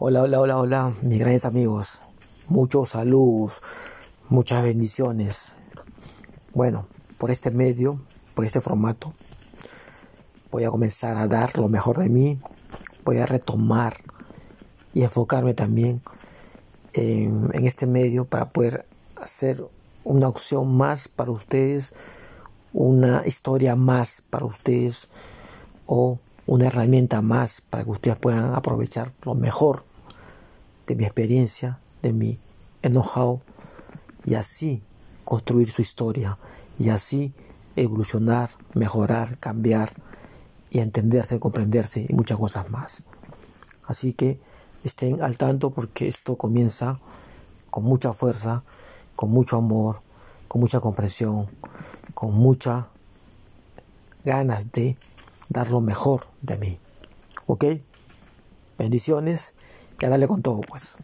Hola, hola, hola, hola, mis grandes amigos. Muchos saludos, muchas bendiciones. Bueno, por este medio, por este formato, voy a comenzar a dar lo mejor de mí. Voy a retomar y enfocarme también en, este medio para poder hacer una opción más para ustedes, una historia más para ustedes o una herramienta más para que ustedes puedan aprovechar lo mejor de mi experiencia, de mi know y así construir su historia y así evolucionar, mejorar, cambiar y entenderse, comprenderse y muchas cosas más. Así que estén al tanto porque esto comienza con mucha fuerza, con mucho amor, con mucha comprensión, con muchas ganas de dar lo mejor de mí. ¿Ok? Bendiciones y a darle con todo, pues.